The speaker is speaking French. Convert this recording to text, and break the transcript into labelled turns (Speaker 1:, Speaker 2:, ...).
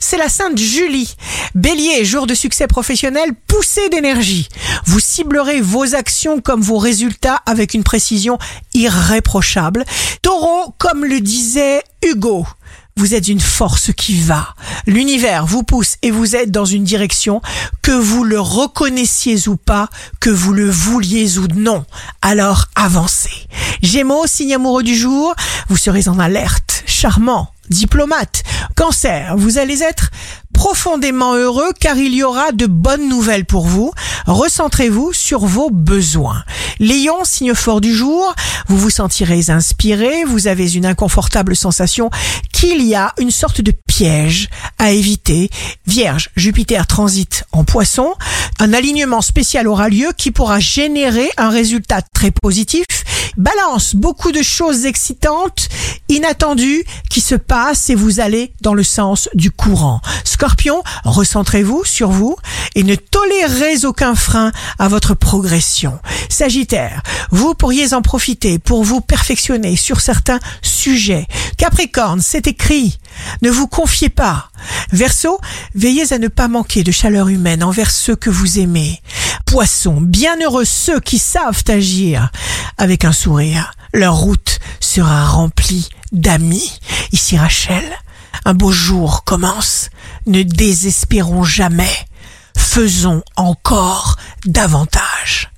Speaker 1: c'est la Sainte Julie. Bélier, jour de succès professionnel, poussé d'énergie. Vous ciblerez vos actions comme vos résultats avec une précision irréprochable. Taureau, comme le disait Hugo, vous êtes une force qui va. L'univers vous pousse et vous aide dans une direction que vous le reconnaissiez ou pas, que vous le vouliez ou non. Alors avancez. Gémeaux, signe amoureux du jour, vous serez en alerte, charmant, diplomate. Cancer, vous allez être profondément heureux car il y aura de bonnes nouvelles pour vous. Recentrez-vous sur vos besoins. Lion, signe fort du jour, vous vous sentirez inspiré, vous avez une inconfortable sensation qu'il y a une sorte de piège à éviter. Vierge, Jupiter transite en poisson, un alignement spécial aura lieu qui pourra générer un résultat très positif. Balance, beaucoup de choses excitantes, inattendues qui se passent et vous allez dans le sens du courant. Scorpion, recentrez-vous sur vous et ne tolérez aucun frein à votre progression. Sagittaire, vous pourriez en profiter pour vous perfectionner sur certains sujets. Capricorne, c'est écrit. Ne vous confiez pas. Verseau, veillez à ne pas manquer de chaleur humaine envers ceux que vous aimez. Poisson, bienheureux ceux qui savent agir avec un sourire. Leur route sera remplie d'amis. Ici Rachel, un beau jour commence. Ne désespérons jamais. Faisons encore davantage.